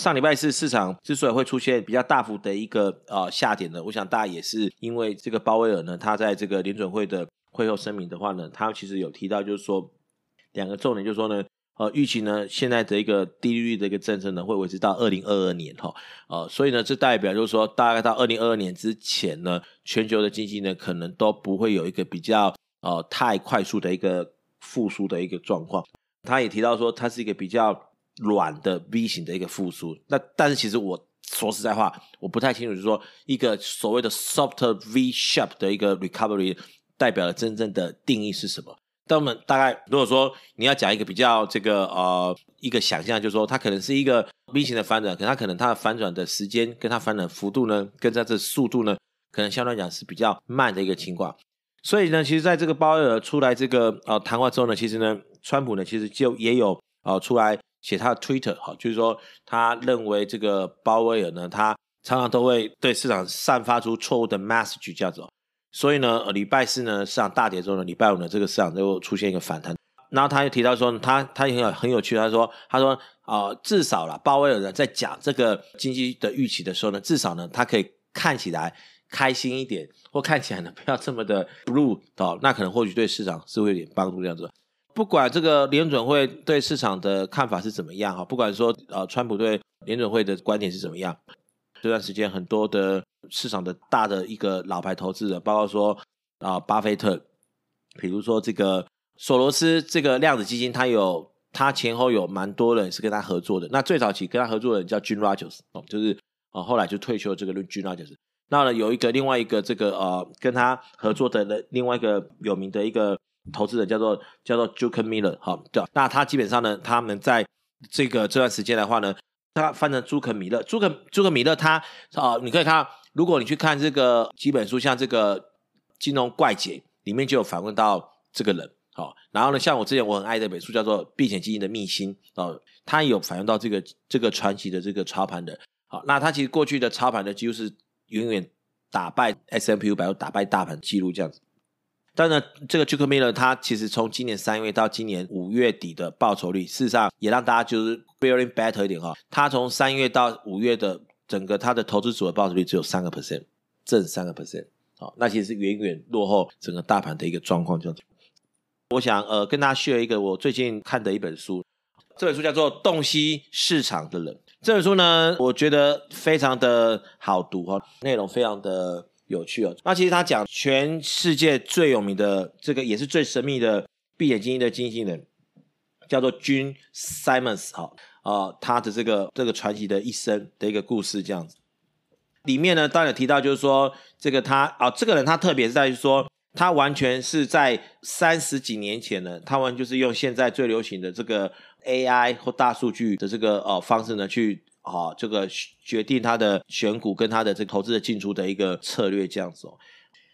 上礼拜四市场之所以会出现比较大幅的一个呃下跌呢，我想大家也是因为这个鲍威尔呢，他在这个联准会的会后声明的话呢，他其实有提到就是说两个重点，就是说呢，呃，预期呢现在的一个低利率的一个政策呢会维持到二零二二年哈，呃，所以呢这代表就是说大概到二零二二年之前呢，全球的经济呢可能都不会有一个比较呃太快速的一个复苏的一个状况。他也提到说，它是一个比较。软的 V 型的一个复苏，那但是其实我说实在话，我不太清楚，就是说一个所谓的 soft V s h a p 的一个 recovery 代表的真正的定义是什么？但我们大概如果说你要讲一个比较这个呃一个想象，就是说它可能是一个 V 型的反转，可它可能它的反转的时间跟它反转幅度呢，跟它的速度呢，可能相对来讲是比较慢的一个情况。所以呢，其实在这个鲍威尔出来这个呃谈话之后呢，其实呢，川普呢其实就也有呃出来。写他的 Twitter 哈，就是说他认为这个鲍威尔呢，他常常都会对市场散发出错误的 message 这样子，所以呢，礼拜四呢市场大跌之后呢，礼拜五呢这个市场就出现一个反弹。然后他又提到说，他他也很有很有趣，他说他说啊、至少啦，鲍威尔呢在讲这个经济的预期的时候呢，至少呢他可以看起来开心一点，或看起来呢不要这么的 blue 哦，那可能或许对市场是会有点帮助这样子。不管这个联准会对市场的看法是怎么样哈，不管说呃，川普对联准会的观点是怎么样，这段时间很多的市场的大的一个老牌投资者，包括说啊、巴菲特，比如说这个索罗斯这个量子基金，他有他前后有蛮多人是跟他合作的。那最早期跟他合作的人叫 Jim Rogers 哦，就是啊、呃、后来就退休这个 Jim Rogers。那呢有一个另外一个这个呃跟他合作的另外一个有名的一个。投资人叫做叫做 Druckenmiller 好，对，那他基本上呢，他们在这个这段时间的话呢，他翻成朱肯米勒，朱肯朱肯米勒他啊，你可以看，如果你去看这个几本书，像这个金融怪杰里面就有访问到这个人，好，然后呢，像我之前我很爱的本书叫做避险基金的秘辛哦，他有访问到这个这个传奇的这个操盘的，好，那他其实过去的操盘的几乎是远远打败 S M P U 百打败大盘记录这样子。但呢，这个 Jukemiller 他其实从今年三月到今年五月底的报酬率，事实上也让大家就是 feeling better 一点哈。他从三月到五月的整个他的投资组的报酬率只有三个 percent，正三个 percent，好，那其实是远远落后整个大盘的一个状况。这样子，我想呃跟大家 share 一个我最近看的一本书，这本书叫做《洞悉市场的人》。这本书呢，我觉得非常的好读哈，内容非常的。有趣哦，那其实他讲全世界最有名的这个也是最神秘的避险基金的经纪人，叫做军 Simons 哈，呃，他的这个这个传奇的一生的一个故事这样子。里面呢，当然提到就是说这个他啊、这个人他特别是在于说，他完全是在三十几年前呢，他完全就是用现在最流行的这个 AI 或大数据的这个呃方式呢去。啊，这个决定他的选股跟他的这个投资的进出的一个策略这样子哦。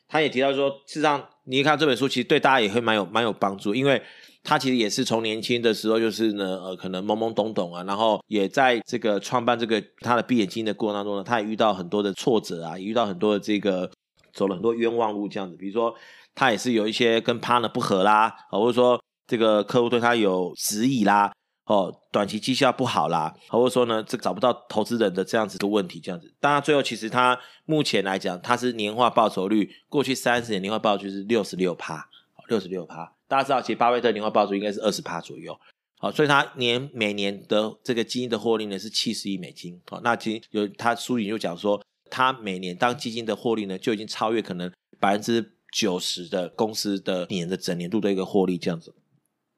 他也提到说，事实上你看这本书，其实对大家也会蛮有蛮有帮助，因为他其实也是从年轻的时候就是呢，呃，可能懵懵懂懂啊，然后也在这个创办这个他的避险基金的过程当中呢，他也遇到很多的挫折啊，也遇到很多的这个走了很多冤枉路这样子。比如说，他也是有一些跟 partner 不合啦，或者说这个客户对他有质疑啦。哦，短期绩效不好啦，或者说呢，这找不到投资人的这样子的问题，这样子。当然，最后其实他目前来讲，他是年化报酬率，过去三十年年化报酬率是六十六趴，六十六趴。大家知道，其实巴菲特年化报酬应该是二十趴左右。好，所以他年每年的这个基金的获利呢是七十亿美金。好，那其实有他书里就讲说，他每年当基金的获利呢就已经超越可能百分之九十的公司的年的整年度的一个获利这样子。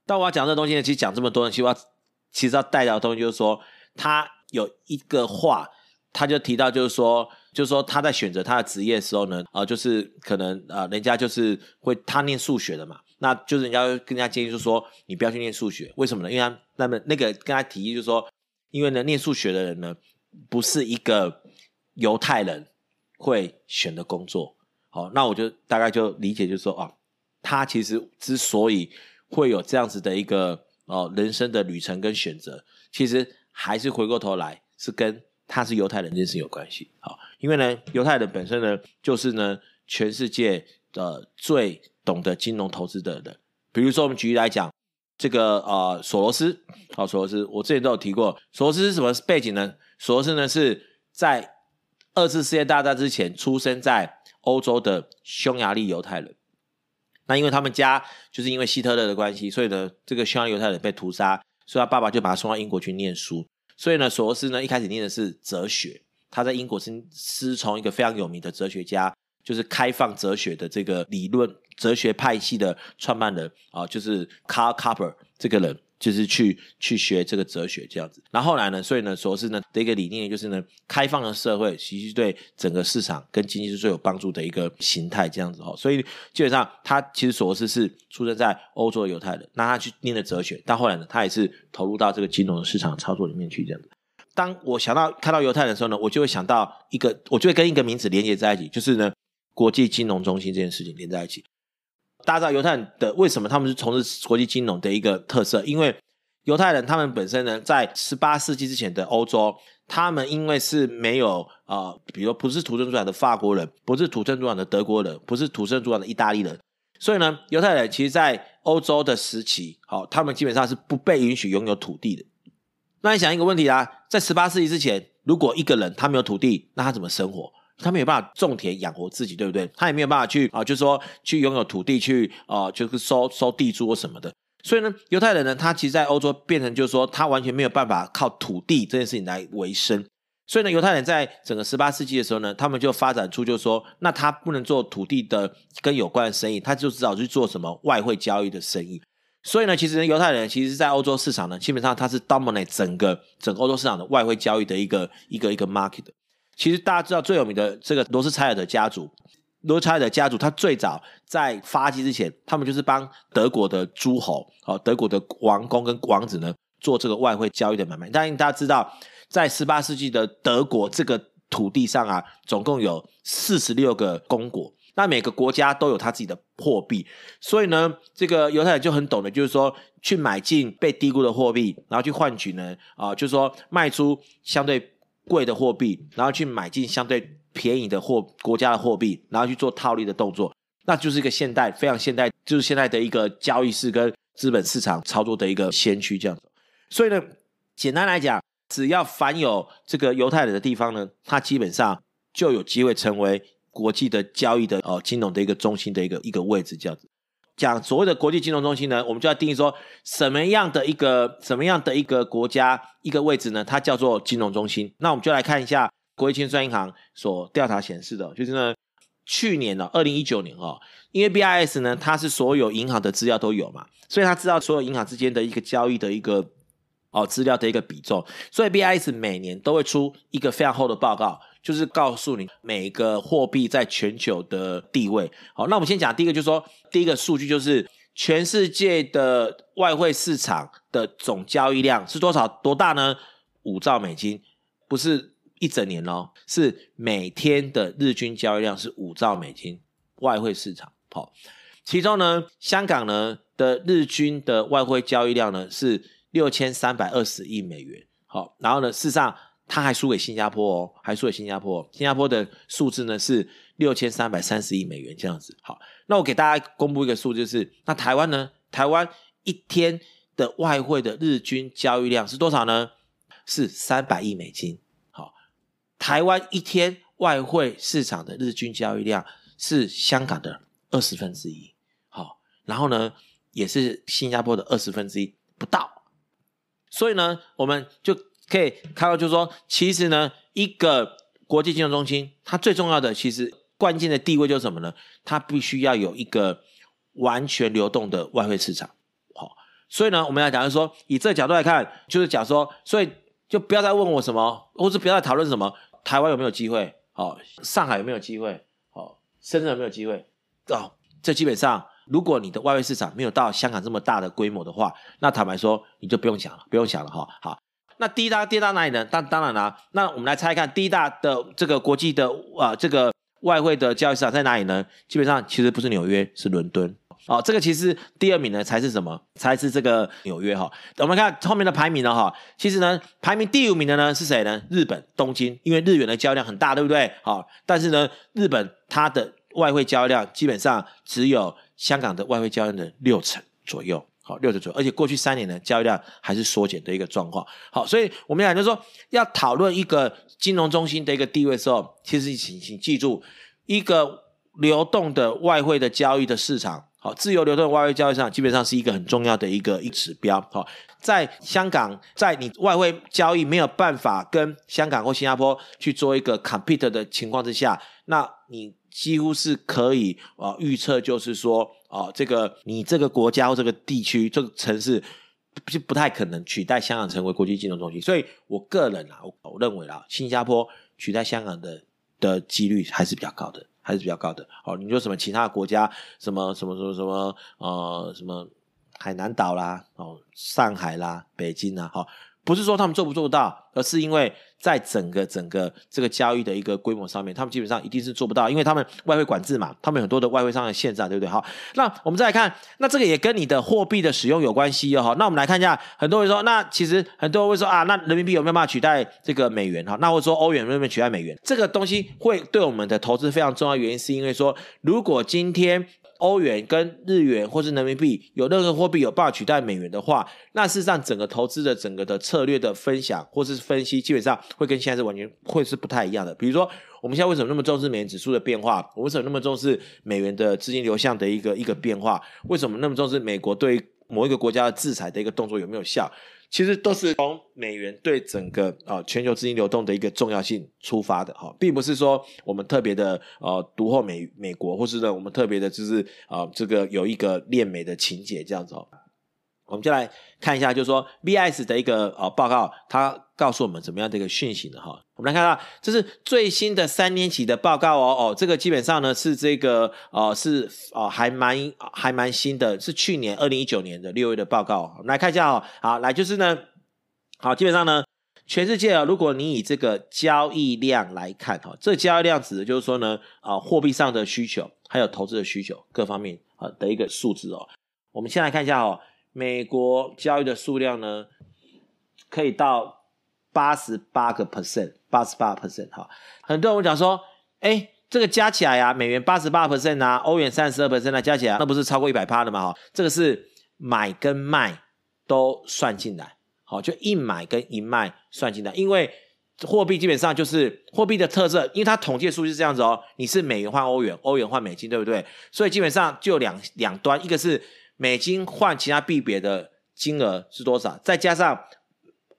但我要讲这东西呢，其实讲这么多呢，其实我要。其实要带到的东西就是说，他有一个话，他就提到就是说，就是说他在选择他的职业的时候呢，呃，就是可能呃，人家就是会他念数学的嘛，那就是人家会跟人家建议就是说，你不要去念数学，为什么呢？因为他那么那个跟他提议就是说，因为呢，念数学的人呢，不是一个犹太人会选的工作。好，那我就大概就理解就是说啊，他其实之所以会有这样子的一个。哦，人生的旅程跟选择，其实还是回过头来是跟他是犹太人这件事有关系。好，因为呢，犹太人本身呢，就是呢，全世界的最懂得金融投资的人。比如说，我们举例来讲，这个呃，索罗斯，好，索罗斯，我之前都有提过，索罗斯是什么背景呢？索罗斯呢是在二次世界大战之前出生在欧洲的匈牙利犹太人。那因为他们家就是因为希特勒的关系，所以呢，这个匈牙利犹太人被屠杀，所以他爸爸就把他送到英国去念书。所以呢，索罗斯呢一开始念的是哲学，他在英国是师从一个非常有名的哲学家，就是开放哲学的这个理论哲学派系的创办人啊，就是 car copper 这个人。就是去去学这个哲学这样子，然后来呢，所以呢，索罗斯呢的一个理念就是呢，开放的社会其实对整个市场跟经济是最有帮助的一个形态这样子哈。所以基本上他其实索罗斯是出生在欧洲的犹太人，那他去念了哲学，但后来呢，他也是投入到这个金融的市场操作里面去这样子。当我想到看到犹太人的时候呢，我就会想到一个，我就会跟一个名词连接在一起，就是呢，国际金融中心这件事情连在一起。大家知道犹太人的为什么他们是从事国际金融的一个特色？因为犹太人他们本身呢，在十八世纪之前的欧洲，他们因为是没有啊、呃，比如不是土生土长的法国人，不是土生土长的德国人，不是土生土长的意大利人，所以呢，犹太人其实，在欧洲的时期，好、他们基本上是不被允许拥有土地的。那你想一个问题啦，在十八世纪之前，如果一个人他没有土地，那他怎么生活？他没有办法种田养活自己，对不对？他也没有办法去啊，就是说去拥有土地去啊，就是收收地租什么的。所以呢，犹太人呢，他其实在欧洲变成就是说，他完全没有办法靠土地这件事情来维生。所以呢，犹太人在整个十八世纪的时候呢，他们就发展出就是说，那他不能做土地的跟有关的生意，他就只好去做什么外汇交易的生意。所以呢，其实，犹太人其实，在欧洲市场呢，基本上他是 dominate 整个整个欧洲市场的外汇交易的一个一个一个 market。其实大家知道最有名的这个罗斯柴尔德家族，罗斯柴尔德家族，他最早在发迹之前，他们就是帮德国的诸侯，哦，德国的王公跟王子呢做这个外汇交易的买卖。但大家知道，在十八世纪的德国这个土地上啊，总共有四十六个公国，那每个国家都有他自己的货币，所以呢，这个犹太人就很懂得，就是说去买进被低估的货币，然后去换取呢，啊、就是说卖出相对。贵的货币，然后去买进相对便宜的货国家的货币，然后去做套利的动作，那就是一个现代非常现代，就是现在的一个交易市跟资本市场操作的一个先驱这样子。所以呢，简单来讲，只要凡有这个犹太人的地方呢，它基本上就有机会成为国际的交易的呃金融的一个中心的一个一个位置这样子。讲所谓的国际金融中心呢，我们就要定义说什么样的一个什么样的一个国家一个位置呢？它叫做金融中心。那我们就来看一下国际清算银行所调查显示的，就是呢，去年呢，二零一九年哦，因为 BIS 呢，它是所有银行的资料都有嘛，所以它知道所有银行之间的一个交易的一个哦资料的一个比重，所以 BIS 每年都会出一个非常厚的报告。就是告诉你每个货币在全球的地位。好，那我们先讲第一个，就是说第一个数据就是全世界的外汇市场的总交易量是多少？多大呢？五兆美金，不是一整年哦，是每天的日均交易量是五兆美金。外汇市场，好，其中呢，香港呢的日均的外汇交易量呢是六千三百二十亿美元。好，然后呢，事实上。他还输给新加坡哦，还输给新加坡。新加坡的数字呢是六千三百三十亿美元这样子。好，那我给大家公布一个数字，就是那台湾呢？台湾一天的外汇的日均交易量是多少呢？是三百亿美金。好，台湾一天外汇市场的日均交易量是香港的二十分之一。好，然后呢，也是新加坡的二十分之一不到。所以呢，我们就。可以看到，就是说，其实呢，一个国际金融中心，它最重要的，其实关键的地位就是什么呢？它必须要有一个完全流动的外汇市场。好，所以呢，我们要讲就是说，以这个角度来看，就是讲说，所以就不要再问我什么，或者不要再讨论什么，台湾有没有机会？好，上海有没有机会？好，深圳有没有机会？哦，这基本上，如果你的外汇市场没有到香港这么大的规模的话，那坦白说，你就不用想了，不用想了哈。好。那第一大跌到哪里呢？当当然啦、那我们来猜一看，第一大的这个国际的啊、这个外汇的交易市场在哪里呢？基本上其实不是纽约，是伦敦。哦，这个其实第二名呢才是什么？才是这个纽约哈、我们看后面的排名呢哈，其实呢排名第五名的呢是谁呢？日本东京，因为日元的交易量很大，对不对？好、但是呢日本它的外汇交易量基本上只有香港的外汇交易的六成左右。好，六成左右，而且过去三年的交易量还是缩减的一个状况。好，所以我们讲就是说，要讨论一个金融中心的一个地位的时候，其实请请记住，一个流动的外汇的交易的市场，好，自由流动的外汇交易市场，基本上是一个很重要的一个一指标。好，在香港，在你外汇交易没有办法跟香港或新加坡去做一个 compete 的情况之下，那你几乎是可以啊预测，就是说。哦，这个你这个国家或这个地区这个城市就不太可能取代香港成为国际金融中心，所以我个人啊，我我认为啦，新加坡取代香港的的几率还是比较高的，还是比较高的。哦，你说什么其他国家，什么什么什么什么呃什么海南岛啦，哦上海啦，北京啦，好、不是说他们做不做到，而是因为在整个整个这个交易的一个规模上面，他们基本上一定是做不到，因为他们外汇管制嘛，他们很多的外汇上的限制，对不对？好，那我们再来看，那这个也跟你的货币的使用有关系哦。那我们来看一下，很多人说，那其实很多人会说啊，那人民币有没有办法取代这个美元？哈，那或者说欧元有没有取代美元？这个东西会对我们的投资非常重要，原因是因为说，如果今天。欧元跟日元或是人民币有任何货币有办法取代美元的话，那事实上整个投资的整个的策略的分享或是分析，基本上会跟现在是完全会是不太一样的。比如说，我们现在为什么那么重视美元指数的变化？我为什么那么重视美元的资金流向的一个一个变化？为什么那么重视美国对某一个国家的制裁的一个动作有没有效？其实都是从美元对整个啊全球资金流动的一个重要性出发的哈，并不是说我们特别的呃独厚美美国，或是呢我们特别的就是啊这个有一个恋美的情节这样子哦。我们就来看一下，就是说，V S 的一个呃报告，它告诉我们怎么样的一个讯息呢？哈，我们来看到这是最新的三年期的报告哦哦，这个基本上呢是这个呃是呃还蛮还蛮新的，是去年二零一九年的六月的报告。我们来看一下哦，好，来就是呢，好，基本上呢，全世界啊，如果你以这个交易量来看哈，这交易量指的就是说呢啊货币上的需求，还有投资的需求各方面啊的一个数字哦。我们先来看一下哦。美国交易的数量呢，可以到八十八个 percent，八十八 percent 哈。很多人会讲说，哎，这个加起来呀、美元八十八 percent 啊，欧元三十二 percent 啊，加起来那不是超过一百趴的嘛？哈，这个是买跟卖都算进来，好，就一买跟一卖算进来。因为货币基本上就是货币的特色，因为它统计的数据是这样子哦，你是美元换欧元，欧元换美金，对不对？所以基本上就两两端，一个是。美金换其他币别的金额是多少？再加上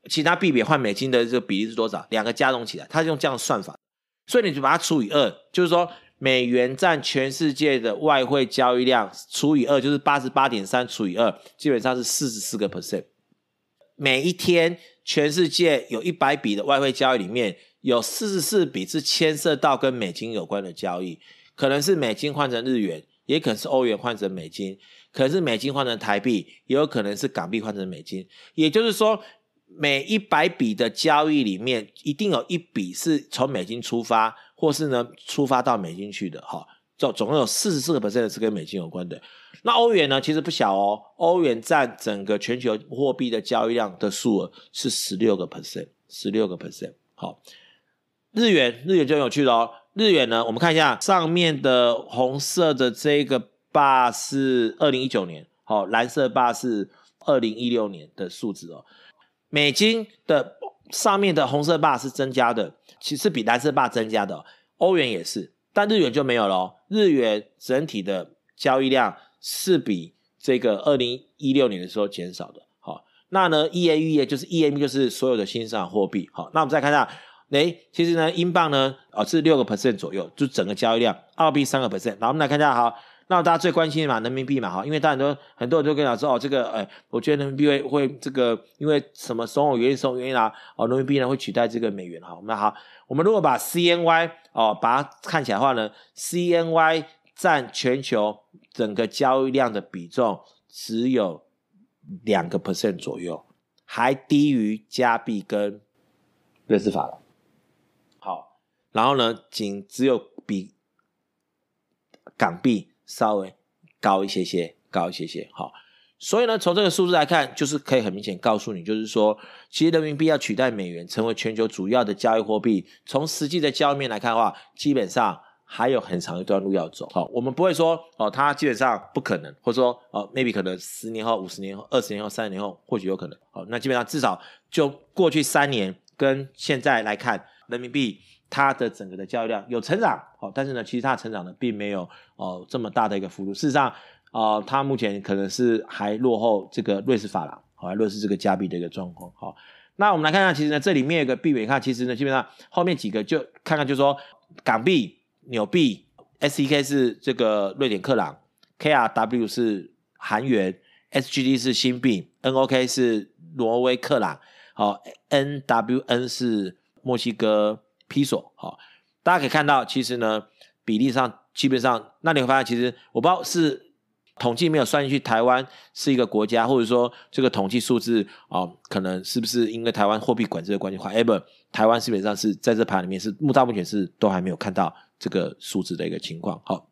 其他币别换美金的这个比例是多少？两个加总起来，它是用这样算法，所以你就把它除以二，就是说美元占全世界的外汇交易量除以二，就是八十八点三除以二，基本上是四十四个 percent。每一天全世界有一百笔的外汇交易里面，有四十四笔是牵涉到跟美金有关的交易，可能是美金换成日元，也可能是欧元换成美金。可是美金换成台币，也有可能是港币换成美金。也就是说，每一百笔的交易里面，一定有一笔是从美金出发，或是呢出发到美金去的。哈，总总共有四十四个 percent 是跟美金有关的。那欧元呢，其实不小哦，欧元占整个全球货币的交易量的数额是十六个 percent，十六个 percent。好，日元，日元就很有趣了哦。日元呢，我们看一下上面的红色的这个。八是二零一九年，好，蓝色八是二零一六年的数字哦。美金的上面的红色八是增加的，其实比蓝色八增加的哦。欧元也是，但日元就没有了。日元整体的交易量是比这个二零一六年的时候减少的。好，那呢，E A E 就是 E M 就是所有的新兴市场货币。好，那我们再看一下，诶，其实呢，英镑呢，哦是六个 percent 左右，就整个交易量，澳币三个 percent。那我们来看一下，好。那大家最关心的嘛，人民币嘛，哈，因为大家都很多人都跟你讲说，哦，这个，哎，我觉得人民币会会这个，因为什么种种原因，种种原因啊，哦，人民币呢会取代这个美元，哈，那好，我们如果把 CNY 哦，把它看起来的话呢，CNY 占全球整个交易量的比重只有两个 percent 左右，还低于加币跟瑞士法郎。然后呢，仅只有比港币。稍微高一些些，高一些些，好，所以呢，从这个数字来看，就是可以很明显告诉你，就是说，其实人民币要取代美元成为全球主要的交易货币，从实际的交易面来看的话，基本上还有很长一段路要走。好，我们不会说哦，它基本上不可能，或者说哦，maybe 可能十年后、五十年后、二十年后、三十年后或许有可能。好，那基本上至少就过去三年跟现在来看，人民币它的整个的交易量有成长。好，但是呢，其实它成长呢并没有哦这么大的一个幅度。事实上，呃，它目前可能是还落后这个瑞士法郎，好，还落后这个加币的一个状况。好。那我们来看看，其实呢，这里面有个币别，看其实呢，基本上后面几个就看看，就说港币、纽币、SEK 是这个瑞典克朗，KRW 是韩元，SGD 是新币，NOK 是挪威克朗，好，NWN 是墨西哥比索，好，大家可以看到，其实呢，比例上基本上，那你会发现，其实我不知道是。统计没有算进去，台湾是一个国家，或者说这个统计数字啊、哦，可能是不是因为台湾货币管制的关系？However，台湾基本上是在这盘里面是目到目前是都还没有看到这个数字的一个情况。好，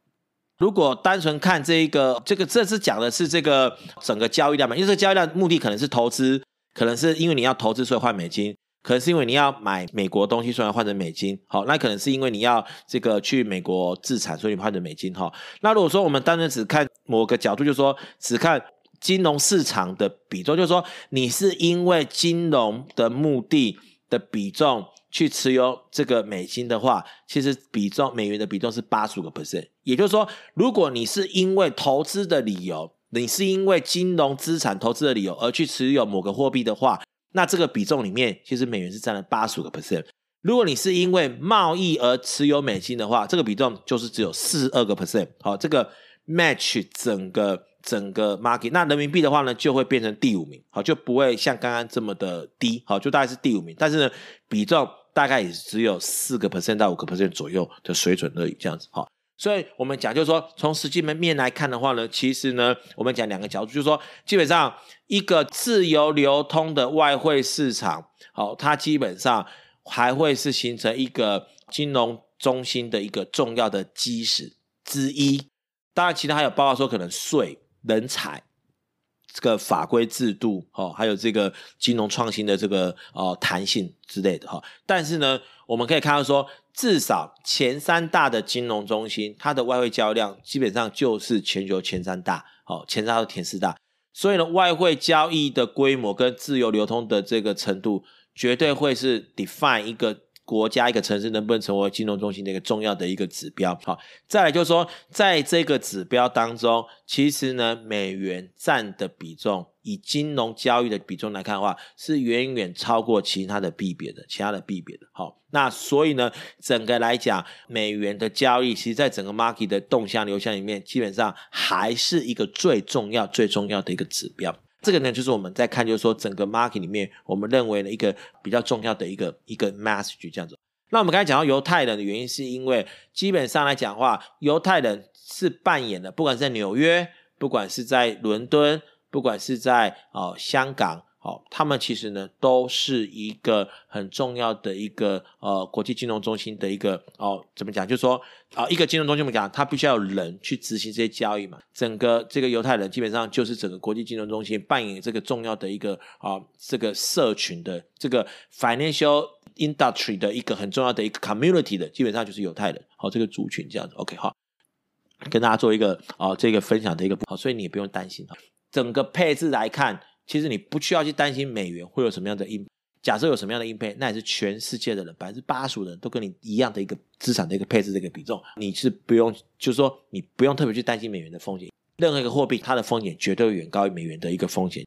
如果单纯看这一个，这个这次讲的是这个整个交易量嘛，因为这个交易量目的可能是投资，可能是因为你要投资所以换美金。可能是因为你要买美国东西，所以换成美金。好，那可能是因为你要这个去美国自产，所以你换成美金。哈，那如果说我们单纯只看某个角度，就是说只看金融市场的比重，就是说你是因为金融的目的的比重去持有这个美金的话，其实比重美元的比重是八十五个 percent。也就是说，如果你是因为投资的理由，你是因为金融资产投资的理由而去持有某个货币的话。那这个比重里面，其实美元是占了八十五个 percent。如果你是因为贸易而持有美金的话，这个比重就是只有四十二个 percent。好，这个 match 整个整个 market。那人民币的话呢，就会变成第五名。好，就不会像刚刚这么的低。好，就大概是第五名。但是呢，比重大概也只有四个 percent 到五个 percent 左右的水准而已。这样子，好。所以我们讲，就是说，从实际门面来看的话呢，其实呢，我们讲两个角度，就是说，基本上一个自由流通的外汇市场，好，它基本上还会是形成一个金融中心的一个重要的基石之一。当然，其他还有包括说可能税、人才、这个法规制度，哦，还有这个金融创新的这个呃弹性之类的哈。但是呢，我们可以看到说。至少前三大的金融中心，它的外汇交易量基本上就是全球前三大，哦，前三到前四大。所以呢，外汇交易的规模跟自由流通的这个程度，绝对会是 define 一个。国家一个城市能不能成为金融中心的一个重要的一个指标？好，再来就是说，在这个指标当中，其实呢，美元占的比重，以金融交易的比重来看的话，是远远超过其他的币别的，其他的币别的。好，那所以呢，整个来讲，美元的交易，其实在整个 market 的动向流向里面，基本上还是一个最重要、最重要的一个指标。这个呢，就是我们在看，就是说整个 market 里面，我们认为的一个比较重要的一个一个 message 这样子。那我们刚才讲到犹太人的原因，是因为基本上来讲的话，犹太人是扮演的，不管是在纽约，不管是在伦敦，不管是在哦香港。哦，他们其实呢都是一个很重要的一个呃国际金融中心的一个哦，怎么讲？就是说啊、一个金融中心我们讲，它必须要有人去执行这些交易嘛。整个这个犹太人基本上就是整个国际金融中心扮演这个重要的一个啊、这个社群的这个 financial industry 的一个很重要的一个 community 的，基本上就是犹太人。好、哦，这个族群这样子。OK，好，跟大家做一个啊、这个分享的一个好，所以你也不用担心哈。整个配置来看。其实你不需要去担心美元会有什么样的应，假设有什么样的应配，那也是全世界的人百分之八十五的人都跟你一样的一个资产的一个配置的一个比重，你是不用，就是说你不用特别去担心美元的风险，任何一个货币它的风险绝对远高于美元的一个风险。